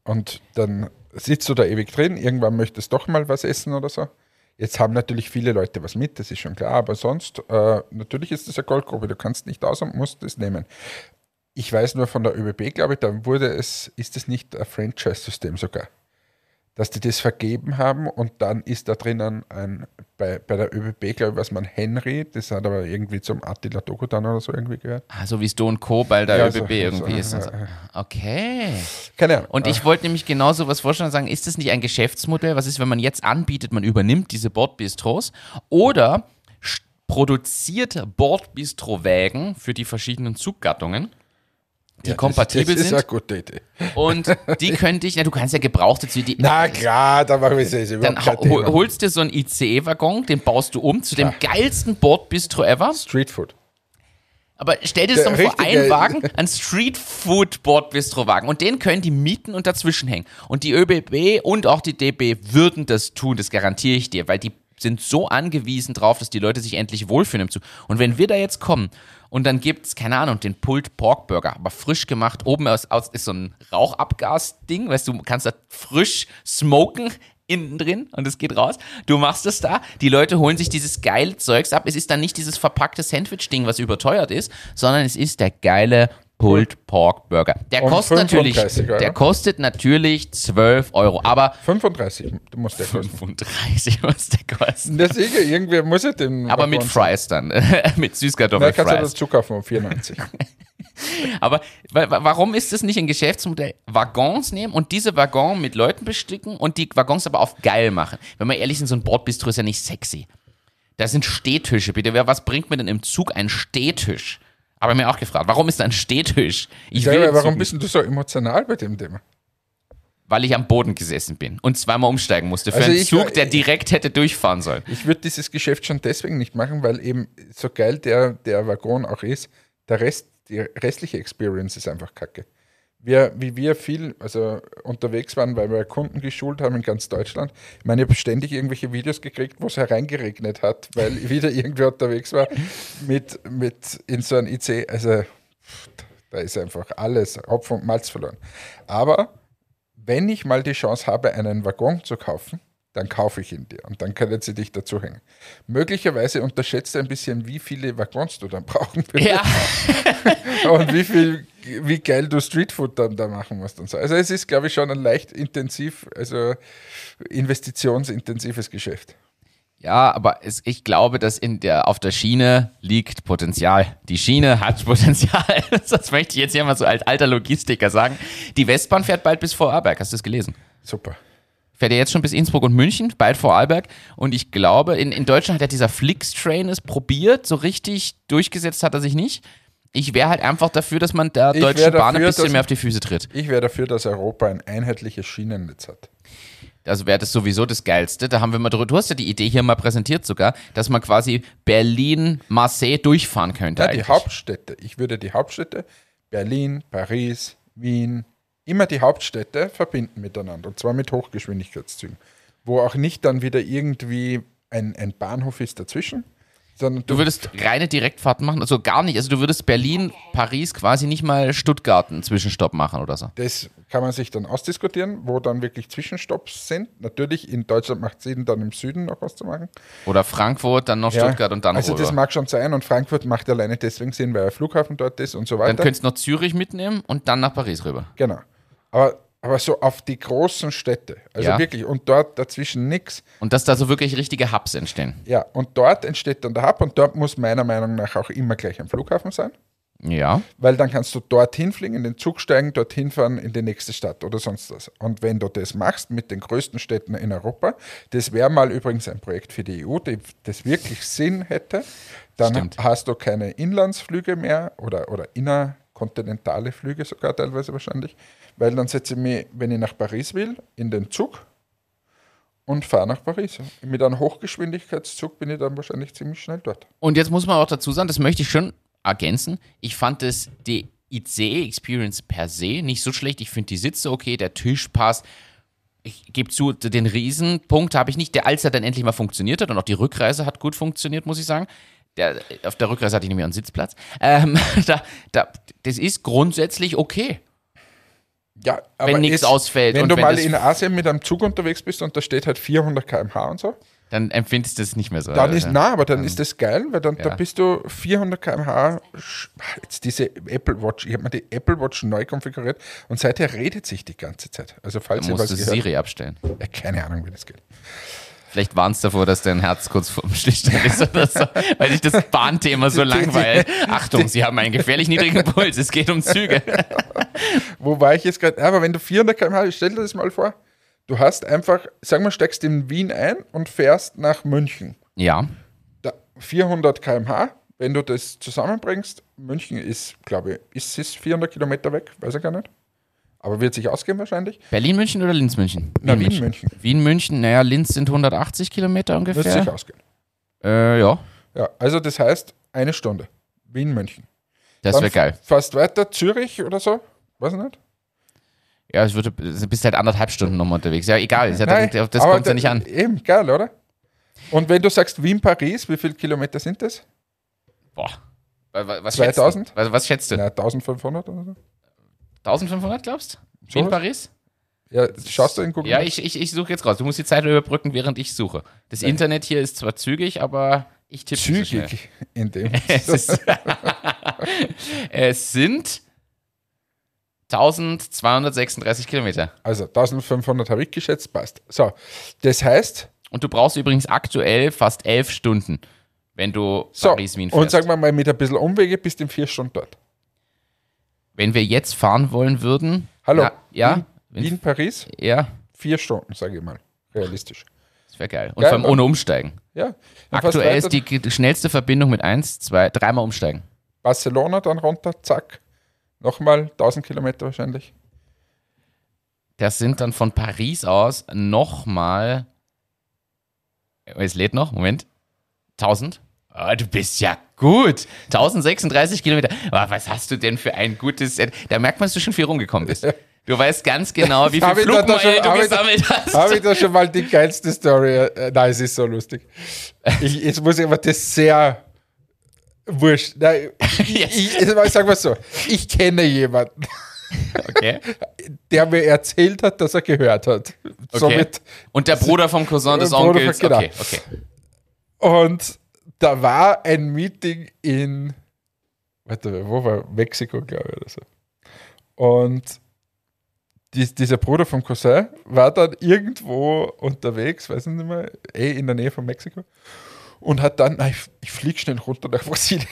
Und dann sitzt du da ewig drin. Irgendwann möchtest du doch mal was essen oder so. Jetzt haben natürlich viele Leute was mit, das ist schon klar. Aber sonst, äh, natürlich ist es eine Goldgrube. Du kannst nicht aus und musst es nehmen. Ich weiß nur von der ÖBB, glaube ich, da wurde es, ist es nicht ein Franchise-System sogar. Dass die das vergeben haben und dann ist da drinnen ein, bei, bei der ÖBB, glaube ich, was man Henry, das hat aber irgendwie zum Attila Dokutan oder so irgendwie gehört. Ah, so wie Sto und Co. bei der Ja, ÖBB so- so- irgendwie ist. Und so. Okay. Keine Ahnung. Und ich wollte nämlich genau so was vorstellen und sagen, ist das nicht ein Geschäftsmodell? Was ist, wenn man jetzt anbietet, man übernimmt diese Bordbistros oder produziert Bordbistro-Wägen für die verschiedenen Zuggattungen, die Ja, kompatibel das, das ist sind eine gute Idee. und die könnte ich, na du kannst ja gebrauchte die, Na klar, da machen wir es jetzt dann hol, holst dir so einen ICE-Waggon, den baust du um zu dem geilsten Bordbistro ever. Streetfood. Aber stell dir das doch mal vor, ein Wagen, ein Street-Food-Bordbistro-Wagen und den können die mieten und dazwischen hängen. Und die ÖBB und auch die DB würden das tun, das garantiere ich dir, weil die sind so angewiesen drauf, dass die Leute sich endlich wohlfühlen im Zug. Und wenn wir da jetzt kommen und dann gibt's keine Ahnung, den Pulled Pork Burger, aber frisch gemacht, oben aus, aus ist so ein Rauchabgas-Ding, weißt du, du kannst da frisch smoken innen drin und es geht raus. Du machst es da, die Leute holen sich dieses geile Zeugs ab. Es ist dann nicht dieses verpackte Sandwich-Ding, was überteuert ist, sondern es ist der geile Pulled Pork Burger. Der kostet natürlich, 35 Euro. der kostet natürlich 12 Euro, aber 35, du musst kosten. 35 muss der kosten. Deswegen, irgendwer muss ja den. Aber mit Fries dann, mit Na, kannst du Süßkartoffelfries. dazu kaufen um 94. Aber wa- wa- warum ist es nicht ein Geschäftsmodell? Waggons nehmen und diese Waggons mit Leuten besticken und die Waggons aber auf geil machen. Wenn wir ehrlich sind, so ein Bordbistro ist ja nicht sexy. Das sind Stehtische, bitte. Wer- Was bringt mir denn im Zug ein Stehtisch? Aber mir auch gefragt, warum ist da ein Stehtisch? Ich Sag will warum bist du so emotional bei dem Thema? weil ich am Boden gesessen bin und zweimal umsteigen musste für Also einen Zug, war- der direkt hätte durchfahren sollen. Ich würde dieses Geschäft schon deswegen nicht machen, weil eben so geil der, der Waggon auch ist, der Rest, die restliche Experience ist einfach kacke. Wir, wie wir viel also unterwegs waren, weil wir Kunden geschult haben in ganz Deutschland. Ich meine, ich habe ständig irgendwelche Videos gekriegt, wo es hereingeregnet hat, weil wieder irgendwer unterwegs war mit, mit in so einem IC. Also da ist einfach alles Hopfen und Malz verloren. Aber wenn ich mal die Chance habe, einen Waggon zu kaufen, dann kaufe ich ihn dir und dann können sie dich dazu hängen. Möglicherweise unterschätzt du ein bisschen, wie viele Waggons du dann brauchen wirst Ja, und wie viel, wie geil du Streetfood dann da machen musst und so. Also es ist, glaube ich, schon ein leicht intensiv, also investitionsintensives Geschäft. ja aber es, ich glaube, dass in der, auf der Schiene liegt Potenzial. Die Schiene hat Potenzial. das möchte ich jetzt hier mal so als alter Logistiker sagen. Die Westbahn fährt bald bis Vorarlberg. Hast du das gelesen? Super. fährt er jetzt schon bis Innsbruck und München, bald vor Arlberg. Und ich glaube, in, in Deutschland hat ja dieser Flix-Train es probiert, so richtig durchgesetzt hat er sich nicht. Ich wäre halt einfach dafür, dass man der Ich Deutschen Bahn ein bisschen mehr auf die Füße tritt. Ich wäre dafür, dass Europa ein einheitliches Schienennetz hat. Also wäre das sowieso das Geilste. Da haben wir mal drüber, du hast ja die Idee hier mal präsentiert sogar, dass man quasi Berlin, Marseille durchfahren könnte. Ja, die. Hauptstädte. Ich würde die Hauptstädte, Berlin, Paris, Wien, immer die Hauptstädte verbinden miteinander. Und zwar mit Hochgeschwindigkeitszügen. Wo auch nicht dann wieder irgendwie ein, ein Bahnhof ist dazwischen, sondern Du würdest reine Direktfahrten machen, also gar nicht. Also du würdest Berlin, Paris quasi nicht mal Stuttgart einen Zwischenstopp machen oder so. Das kann man sich dann ausdiskutieren, wo dann wirklich Zwischenstopps sind. Natürlich, in Deutschland macht es Sinn, dann im Süden noch was zu machen. Oder Frankfurt, dann noch Ja, Stuttgart und dann Also rüber. das mag schon sein und Frankfurt macht alleine deswegen Sinn, weil der Flughafen dort ist und so weiter. Dann könntest du noch Zürich mitnehmen und dann nach Paris rüber. genau. Aber, aber so auf die großen Städte, also Ja. wirklich, und dort dazwischen nichts. Und dass da so wirklich richtige Hubs entstehen. Ja, und dort entsteht dann der Hub und dort muss meiner Meinung nach auch immer gleich ein Flughafen sein, Ja. weil dann kannst du dorthin fliegen, in den Zug steigen, dorthin fahren in die nächste Stadt oder sonst was. Und wenn du das machst mit den größten Städten in Europa, das wäre mal übrigens ein Projekt für die EU, das wirklich Sinn hätte, dann Stimmt. hast du keine Inlandsflüge mehr oder, oder innerkontinentale Flüge sogar teilweise wahrscheinlich, weil dann setze ich mich, wenn ich nach Paris will, in den Zug und fahre nach Paris. Mit einem Hochgeschwindigkeitszug bin ich dann wahrscheinlich ziemlich schnell dort. Und jetzt muss man auch dazu sagen, das möchte ich schon ergänzen. Ich fand das, die ICE-Experience per se nicht so schlecht. Ich finde die Sitze okay, der Tisch passt. Ich gebe zu, den Riesenpunkt habe ich nicht, der als er dann endlich mal funktioniert hat und auch die Rückreise hat gut funktioniert, muss ich sagen. Der, auf der Rückreise hatte ich nämlich einen Sitzplatz. Ähm, da, da, das ist grundsätzlich okay. Ja, aber Wenn nichts ausfällt Wenn und du wenn mal in Asien mit einem Zug unterwegs bist und da steht halt 400 km/h und so, Dann empfindest du es nicht mehr so. dann ist, na, aber dann ist das geil, weil dann da Ja. bist du 400 km/h. Jetzt diese Apple Watch, ich habe mir die Apple Watch neu konfiguriert und seither redet sich die ganze Zeit. Also falls Dann ihr was musst du gehört, Siri abstellen. ja, keine Ahnung, wie das geht. Vielleicht warnst davor, dass dein Herz kurz vorm Stillstand ist oder so, weil sich das Bahnthema so langweilt. Achtung, Sie haben einen gefährlich niedrigen Puls, es geht um Züge. Wo war ich jetzt gerade? Aber wenn du 400 km/h, stell dir das mal vor, du hast einfach, sagen wir, steigst in Wien ein und fährst nach München. Ja, Da, 400 km/h, wenn du das zusammenbringst, München ist, glaube ich, ist es 400 Kilometer weg, weiß ich gar nicht. Aber wird sich ausgehen wahrscheinlich. Berlin-München oder Linz-München? Na, Wien, München. Wien-München, naja, Linz sind 180 Kilometer Wird sich ungefähr. ausgehen. Äh, ja, Ja, also das heißt eine Stunde. Wien, München. das wäre geil. Fast weiter, Zürich oder so. Weiß ich nicht. Ja, es würde, du bist halt anderthalb Stunden nochmal unterwegs. Ja, egal, ja, Nein, das aber kommt ja nicht an. Eben, geil, oder? Und wenn du sagst Wien, Paris, wie viele Kilometer sind das? Boah. Wa- wa- Was 2000? Schätzt du? Was, was schätzt du? Na, 1500 oder so. 1500, glaubst du? In? Paris? Ja, schaust du in Google Ja, ich, ich, ich suche jetzt raus. Du musst die Zeit überbrücken, während ich suche. Das Internet hier ist zwar zügig, aber ich tippe nicht so. Zügig in dem. Es, ist, es sind 1236 Kilometer. Also 1500 habe ich geschätzt, passt. So, das heißt, Und du brauchst übrigens aktuell fast elf Stunden, wenn du so, Paris-Wien und fährst. sagen wir mal mit ein bisschen Umwege bist du in vier Stunden dort. Wenn wir jetzt fahren wollen würden. Hallo, Ja, ja, Wien, Wien Paris, ja vier Stunden, sage ich mal, realistisch. Das wäre geil. Und Geil, vor allem ohne Umsteigen. Ja. Aktuell ist die, die schnellste Verbindung mit eins, zwei, dreimal umsteigen. Barcelona dann runter, zack. Nochmal 1000 Kilometer wahrscheinlich. Das sind dann von Paris aus nochmal. Es lädt noch, Moment. 1000? Ah, du bist ja gut. 1036 Kilometer. Ah, was hast du denn für ein gutes. Da merkt man, dass du schon viel rumgekommen bist. Du weißt ganz genau, wie viel Flugmeilen du hab ich da- gesammelt hast. Habe ich da schon mal die geilste Story? Äh, Nein, es ist so lustig. Ich, jetzt muss ich aber das sehr wurscht. Nein, ich, Yes. ich, ich sag mal so, ich kenne jemanden, Okay. der mir erzählt hat, dass er gehört hat. okay. Somit, Und der Bruder vom Cousin des Onkels. von- genau. Okay, okay. und da war ein Meeting in, warte, wo war Mexiko, glaube ich, oder so. Und dies, dieser Bruder vom Cousin war dann irgendwo unterwegs, weiß ich nicht mehr, eh in der Nähe von Mexiko. Und hat dann, nein, ich, ich fliege schnell runter nach Brasilien.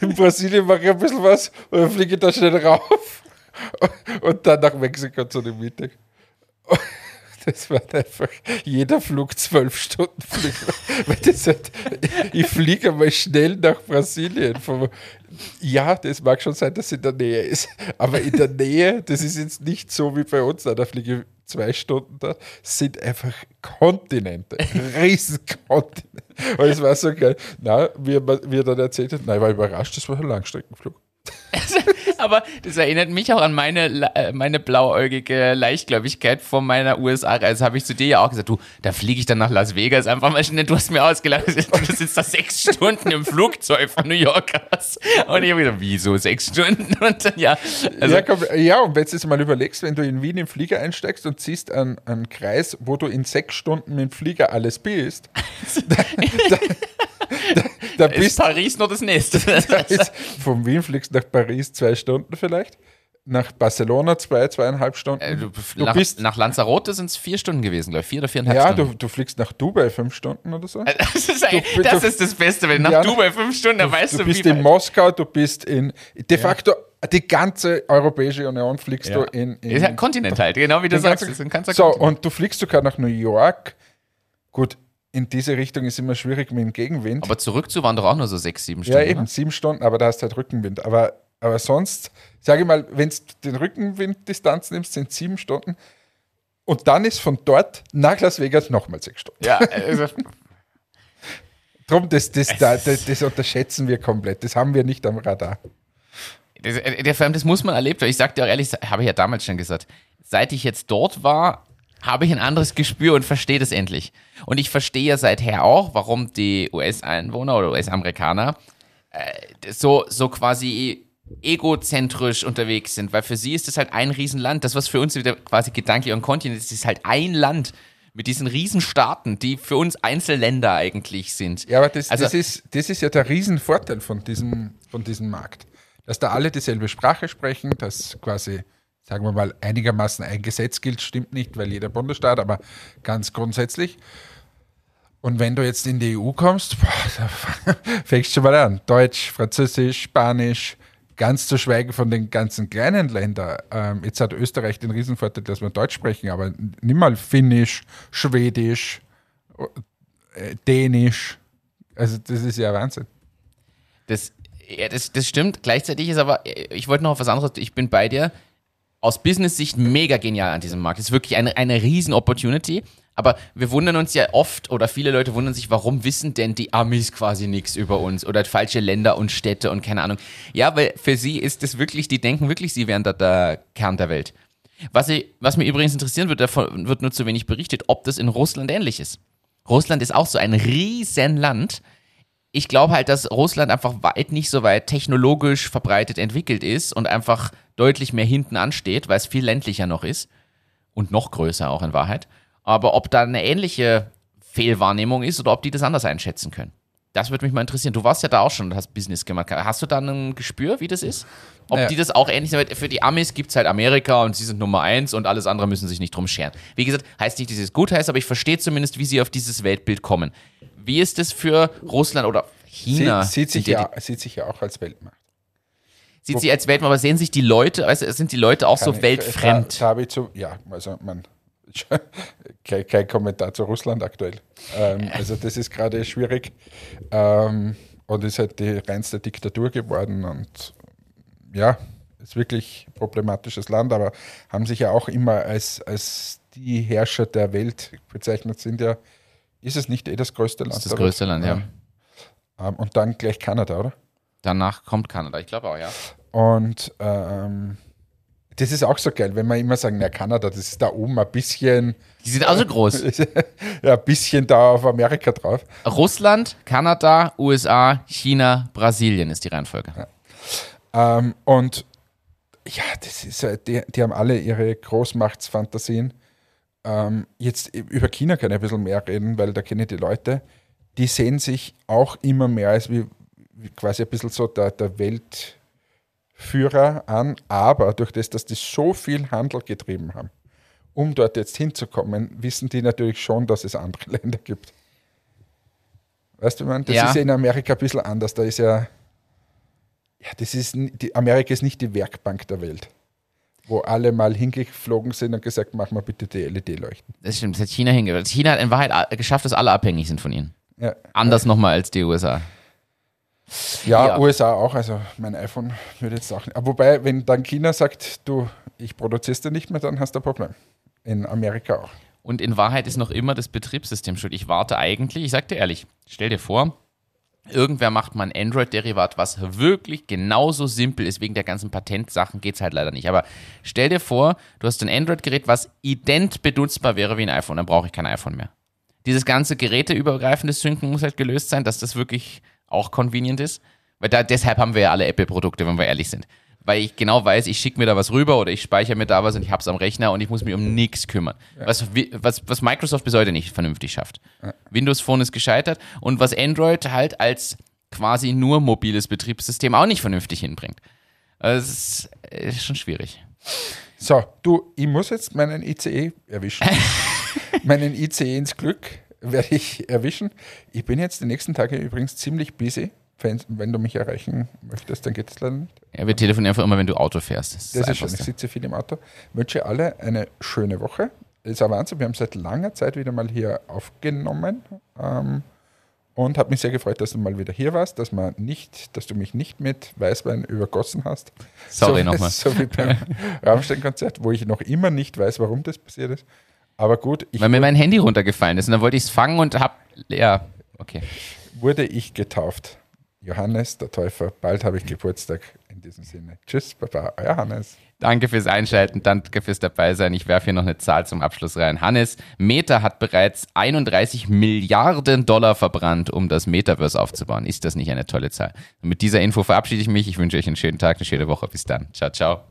in Brasilien mache ich ein bisschen was und dann fliege ich da schnell rauf. Und dann nach Mexiko zu dem Meeting. Das war einfach jeder Flug zwölf Stunden Flug. Halt, ich fliege mal schnell nach Brasilien. Ja, das mag schon sein, dass es in der Nähe ist. Aber in der Nähe, das ist jetzt nicht so wie bei uns. Da fliege ich zwei Stunden da. Sind einfach Kontinente. Riesenkontinente. Und es war so geil. Na, wie wie er dann erzählt hat, nein, ich war überrascht, das war ein Langstreckenflug. Aber das erinnert mich auch an meine, äh, meine blauäugige Leichtgläubigkeit von meiner USA-Reise. Habe ich zu dir ja auch gesagt, du, da fliege ich dann nach Las Vegas einfach mal schnell. Du hast mir ausgelacht, du sitzt da sechs Stunden im Flugzeug von New York aus. Und ich habe gesagt, wieso sechs Stunden? Und dann, ja, also, ja, komm, ja, und wenn du jetzt mal überlegst, wenn du in Wien im Flieger einsteigst und siehst einen, einen Kreis, wo du in sechs Stunden mit dem Flieger alles bist, da, da, da, da ist bist Paris noch das nächste. ist, von Wien fliegst du nach Paris zwei Stunden vielleicht, nach Barcelona zwei, zweieinhalb Stunden. Äh, du, du nach, bist, nach Lanzarote sind es vier Stunden gewesen, glaube ich. Vier oder viereinhalb ja, Stunden. du, du fliegst nach Dubai fünf Stunden oder so. Das, ist, ein, Du- das ist das Beste, wenn nach Ja, Dubai fünf Stunden, da weißt du, du bist wie in weit- Moskau, du bist in, de facto, die ganze Europäische Union fliegst Ja. du in, in ist ein Kontinent halt, genau wie du sagst. ganzen- so, und du fliegst sogar nach New York. Gut, in diese Richtung ist immer schwierig mit dem Gegenwind. Aber zurück zu waren doch auch nur so sechs, sieben ja, Stunden. eben, oder? sieben Stunden, aber da hast du halt Rückenwind. Aber, aber sonst, sage ich mal, wenn du den Rückenwinddistanz nimmst, sind sieben Stunden. Und dann ist von dort nach Las Vegas nochmal sechs Stunden. Ja, also, Drum, das, das, da, das, das unterschätzen wir komplett. Das haben wir nicht am Radar. das, äh, das muss man erlebt haben. Ich sag dir auch ehrlich, habe ich ja damals schon gesagt, seit ich jetzt dort war, habe ich ein anderes Gespür und verstehe das endlich. Und ich verstehe ja seither auch, warum die US-Einwohner oder US-Amerikaner äh, so, so quasi egozentrisch unterwegs sind, weil für sie ist das halt ein Riesenland. Das, was für uns wieder quasi gedanklich ein Kontinent ist, ist halt ein Land mit diesen Riesenstaaten, die für uns Einzelländer eigentlich sind. Ja, aber das, Also- das, ist, das ist ja der Riesenvorteil von diesem, von diesem Markt. Dass da alle dieselbe Sprache sprechen, dass quasi, sagen wir mal, einigermaßen ein Gesetz gilt, stimmt nicht, weil jeder Bundesstaat, aber ganz grundsätzlich. Und wenn du jetzt in die EU kommst, boah, da fängst du schon mal an. Deutsch, Französisch, Spanisch, ganz zu schweigen von den ganzen kleinen Ländern. Ähm, jetzt hat Österreich den Riesenvorteil, dass wir Deutsch sprechen, aber nimm mal Finnisch, Schwedisch, äh, Dänisch. Also das ist ja Wahnsinn. Das, ja, das, das stimmt. Gleichzeitig ist aber, ich wollte noch auf was anderes, ich bin bei dir. Aus Business-Sicht mega genial an diesem Markt. Es ist wirklich eine, eine riesen Opportunity. Aber wir wundern uns ja oft, oder viele Leute wundern sich, warum wissen denn die Amis quasi nichts über uns oder falsche Länder und Städte und keine Ahnung. Ja, weil für sie ist es wirklich, die denken wirklich, sie wären da der Kern der Welt. Was, ich, was mir übrigens interessieren wird, davon wird nur zu wenig berichtet, ob das in Russland ähnlich ist. Russland ist auch so ein riesen Land. Ich glaube halt, dass Russland einfach weit nicht so weit technologisch verbreitet entwickelt ist und einfach deutlich mehr hinten ansteht, weil es viel ländlicher noch ist und noch größer auch in Wahrheit. Aber ob da eine ähnliche Fehlwahrnehmung ist oder ob die das anders einschätzen können. Das würde mich mal interessieren. Du warst ja da auch schon und hast Business gemacht. Hast du da ein Gespür, wie das ist? Ob Naja. die das auch ähnlich sind? Für die Amis gibt es halt Amerika und sie sind Nummer eins und alles andere müssen sich nicht drum scheren. Wie gesagt, heißt nicht, dass es gut heißt, aber ich verstehe zumindest, wie sie auf dieses Weltbild kommen. Wie ist es für Russland oder China? Sie, sieht, sich ja, sieht sich ja auch als Weltmacht. die, sieht sie als Weltmacht, aber sehen sich die Leute, also sind die Leute auch so ich- weltfremd? Da, da habe ich zu, ja, also man, kein, kein Kommentar zu Russland aktuell. Ähm, also das ist gerade schwierig ähm, und ist halt die reinste Diktatur geworden und ja, ist wirklich ein problematisches Land, aber haben sich ja auch immer als, als die Herrscher der Welt bezeichnet, sind ja, ist es nicht eh das größte Land? Das ist das größte Land, ja. Ähm, und dann gleich Kanada, oder? Danach kommt Kanada, ich glaube auch, ja. Und ähm, das ist auch so geil, wenn wir immer sagen, ja, Kanada, das ist da oben ein bisschen. Die sind auch so groß. ja, ein bisschen da auf Amerika drauf. Russland, Kanada, USA, China, Brasilien ist die Reihenfolge. Ja. Ähm, und ja, das ist, die, die haben alle ihre Großmachtsfantasien. Ähm, jetzt über China kann ich ein bisschen mehr reden, weil da kenne ich die Leute. Die sehen sich auch immer mehr als wie, wie quasi ein bisschen so der, der Weltführer an, aber durch das, dass die so viel Handel getrieben haben, um dort jetzt hinzukommen, wissen die natürlich schon, dass es andere Länder gibt. Weißt du, man, das Ja. ist ja in Amerika ein bisschen anders. Da ist ja, ja, das ist, die, Amerika ist nicht die Werkbank der Welt, wo alle mal hingeflogen sind und gesagt, mach mal bitte die LED-Leuchten. Das stimmt, das hat China hingehört. China hat in Wahrheit geschafft, dass alle abhängig sind von ihnen. Ja, Anders nochmal als die USA. ja, Ja. USA auch. Also mein iPhone würde jetzt auch nicht. Aber wobei, wenn dann China sagt, du, ich produziere dir nicht mehr, dann hast du ein Problem. In Amerika auch. Und in Wahrheit ist noch immer das Betriebssystem schuld. Ich warte eigentlich, ich sag dir ehrlich, stell dir vor, irgendwer macht mal ein Android-Derivat, was wirklich genauso simpel ist. Wegen der ganzen Patentsachen geht es halt leider nicht. Aber stell dir vor, du hast ein Android-Gerät, was ident benutzbar wäre wie ein iPhone. Dann brauche ich kein iPhone mehr. Dieses ganze geräteübergreifende Synken muss halt gelöst sein, dass das wirklich auch convenient ist. Weil da, deshalb haben wir ja alle Apple-Produkte, wenn wir ehrlich sind. Weil ich genau weiß, ich schicke mir da was rüber oder ich speichere mir da was und ich habe es am Rechner und ich muss mich um nichts kümmern. Was, wi- was, was Microsoft bis heute nicht vernünftig schafft. Windows Phone ist gescheitert und was Android halt als quasi nur mobiles Betriebssystem auch nicht vernünftig hinbringt. Also es ist, äh, ist schon schwierig. So, du, ich muss jetzt meinen ICE erwischen. meinen ICE ins Glück werde ich erwischen. Ich bin jetzt die nächsten Tage übrigens ziemlich busy. Wenn, wenn du mich erreichen möchtest, dann geht es leider nicht. Ja, wir telefonieren einfach immer, wenn du Auto fährst. Das ist Das ist schön. Ich sitze viel im Auto. Wünsche alle eine schöne Woche. Das ist ein Wahnsinn. Wir haben seit langer Zeit wieder mal hier aufgenommen. Ähm, und habe mich sehr gefreut, dass du mal wieder hier warst, dass, man nicht, dass du mich nicht mit Weißwein übergossen hast. Sorry so, nochmal. So wie beim Rammstein-Konzert, wo ich noch immer nicht weiß, warum das passiert ist. Aber gut, ich Weil mir mein Handy runtergefallen ist und dann wollte ich es fangen und hab. Ja, okay. wurde ich getauft. Johannes, der Täufer. Bald habe ich Geburtstag. In diesem Sinne. Tschüss, Baba, euer Hannes. Danke fürs Einschalten, danke fürs Dabeisein. Ich werfe hier noch eine Zahl zum Abschluss rein. Hannes, Meta hat bereits 31 Milliarden Dollar verbrannt, um das Metaverse aufzubauen. Ist das nicht eine tolle Zahl? Und mit dieser Info verabschiede ich mich. Ich wünsche euch einen schönen Tag, eine schöne Woche. Bis dann. Ciao, ciao.